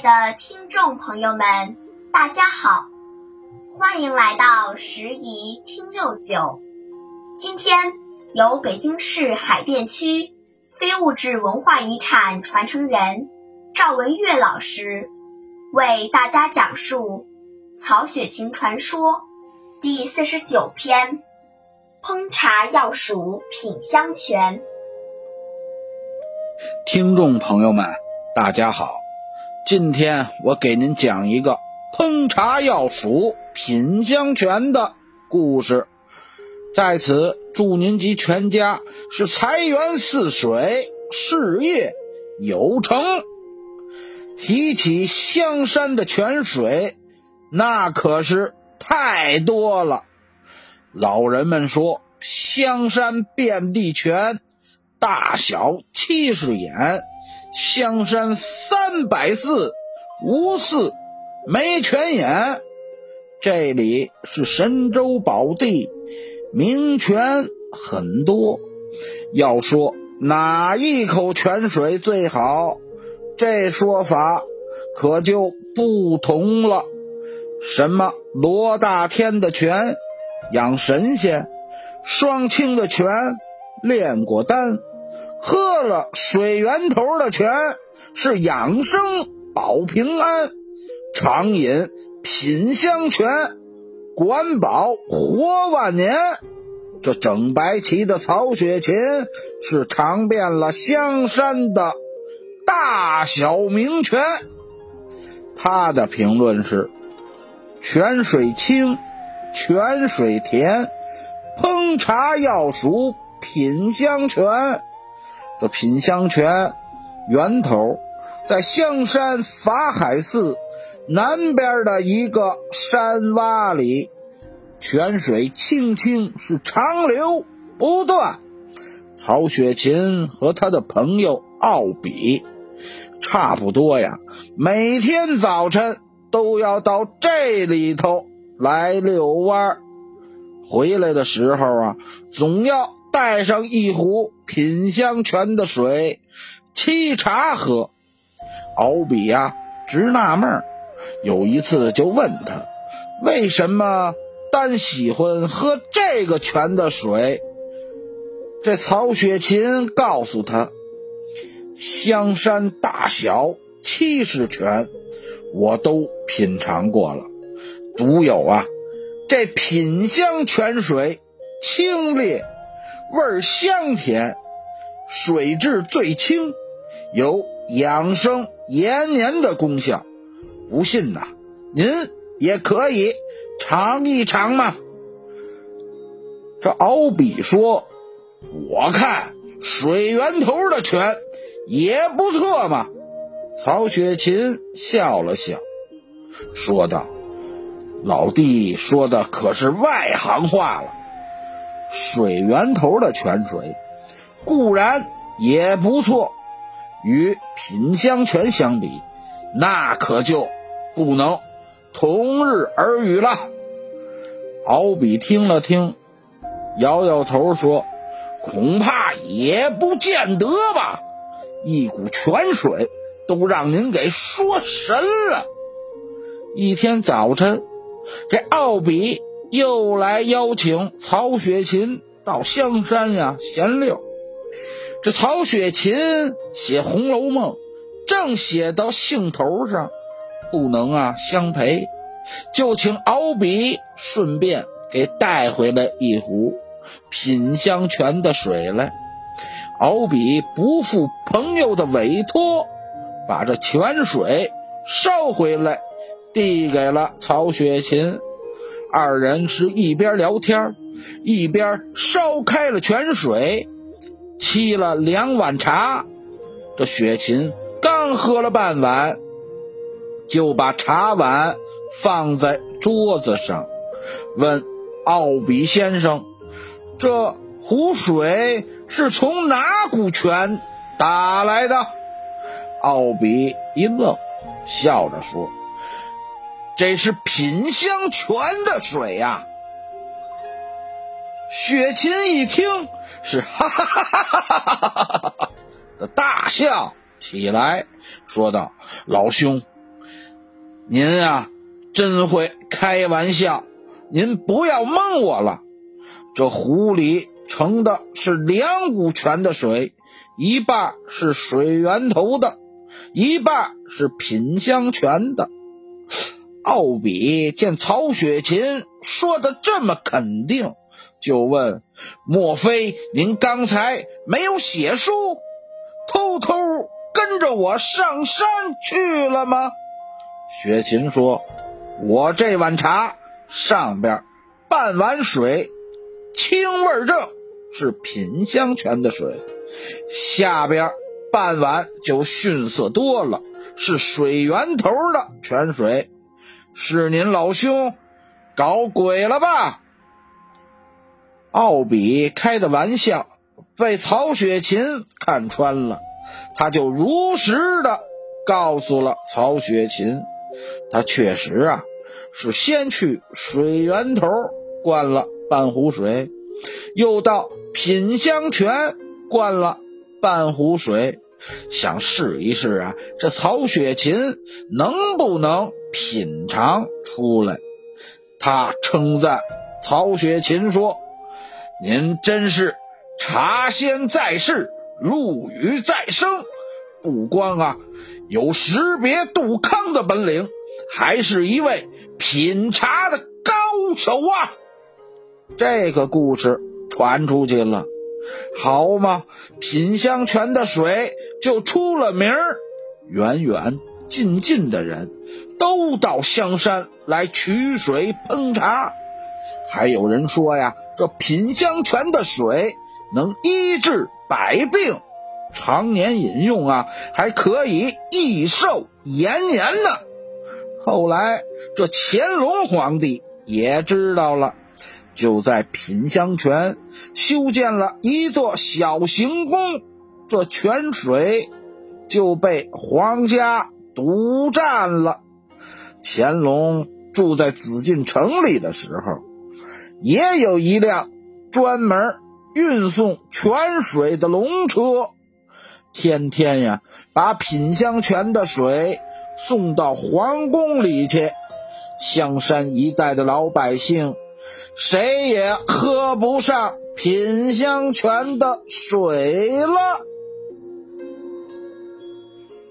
的听众朋友们，大家好，欢迎来到十宜听六九。今天由北京市海淀区非物质文化遗产传承人赵文月老师为大家讲述《曹雪芹传说》第四十九篇《烹茶药属品香泉》。听众朋友们，大家好。今天我给您讲一个烹茶要数品香泉的故事，在此祝您及全家是财源似水，事业有成。提起香山的泉水，那可是太多了。老人们说，香山遍地泉，大小七十眼。香山三百寺，无寺没泉眼。这里是神州宝地，名泉很多。要说哪一口泉水最好，这说法可就不同了。什么罗大天的泉养神仙，双清的泉炼过丹。喝了水源头的泉是养生保平安，常饮品香泉管饱活万年。这整白旗的曹雪芹是尝遍了香山的大小名泉。他的评论是：泉水清，泉水甜，烹茶药属品香泉。这品香泉源头在香山法海寺南边的一个山洼里，泉水清清是长流不断。曹雪芹和他的朋友奥比差不多呀，每天早晨都要到这里头来遛弯回来的时候啊，总要。带上一壶品香泉的水沏茶喝，敖比呀直纳闷有一次就问他，为什么单喜欢喝这个泉的水？这曹雪芹告诉他，香山大小七十泉，我都品尝过了，独有啊这品香泉水清冽。味儿香甜，水质最清，有养生延年的功效。不信呐，您也可以尝一尝嘛。这敖比说：“我看水源头的泉也不错嘛。”曹雪芹笑了笑，说道：“老弟说的可是外行话了。”水源头的泉水固然也不错，与品香泉相比，那可就不能同日而语了。敖比听了听，摇摇头说：“恐怕也不见得吧。一股泉水都让您给说神了。”一天早晨，这奥比。又来邀请曹雪芹到香山呀闲溜。这曹雪芹写《红楼梦》，正写到兴头上，不能啊相陪，就请敖比顺便给带回来一壶品香泉的水来。敖比不负朋友的委托，把这泉水捎回来，递给了曹雪芹。二人是一边聊天，一边烧开了泉水，沏了两碗茶。这雪琴刚喝了半碗，就把茶碗放在桌子上，问奥比先生：“这湖水是从哪股泉打来的？”奥比一愣，笑着说。这是品香泉的水呀！雪琴一听是哈哈哈哈哈哈的大笑起来，说道：“老兄，您啊，真会开玩笑，您不要蒙我了。这壶里盛的是两股泉的水，一半是水源头的，一半是品香泉的。奥比见曹雪芹说的这么肯定，就问：“莫非您刚才没有写书，偷偷跟着我上山去了吗？”雪芹说：“我这碗茶上边半碗水，清味正，是品香泉的水；下边半碗就逊色多了，是水源头的泉水。”是您老兄搞鬼了吧？奥比开的玩笑被曹雪芹看穿了，他就如实的告诉了曹雪芹，他确实啊是先去水源头灌了半壶水，又到品香泉灌了半壶水，想试一试啊，这曹雪芹能不能？品尝出来，他称赞曹雪芹说：“您真是茶仙在世，陆羽在生，不光啊有识别杜康的本领，还是一位品茶的高手啊！”这个故事传出去了，好嘛，品香泉的水就出了名儿，远远近近的人。都到香山来取水烹茶，还有人说呀，这品香泉的水能医治百病，常年饮用啊，还可以益寿延年呢。后来这乾隆皇帝也知道了，就在品香泉修建了一座小行宫，这泉水就被皇家独占了。乾隆住在紫禁城里的时候，也有一辆专门运送泉水的龙车，天天呀把品香泉的水送到皇宫里去。香山一带的老百姓，谁也喝不上品香泉的水了。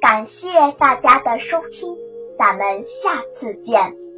感谢大家的收听。咱们下次见。